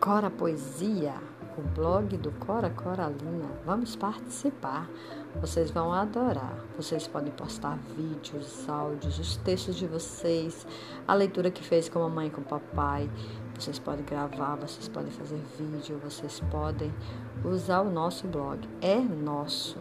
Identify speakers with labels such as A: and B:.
A: Cora Poesia, o blog do Cora Coralina. Vamos participar. Vocês vão adorar. Vocês podem postar vídeos, áudios, os textos de vocês, a leitura que fez com a mãe e com o papai. Vocês podem gravar, vocês podem fazer vídeo, vocês podem usar o nosso blog. É nosso.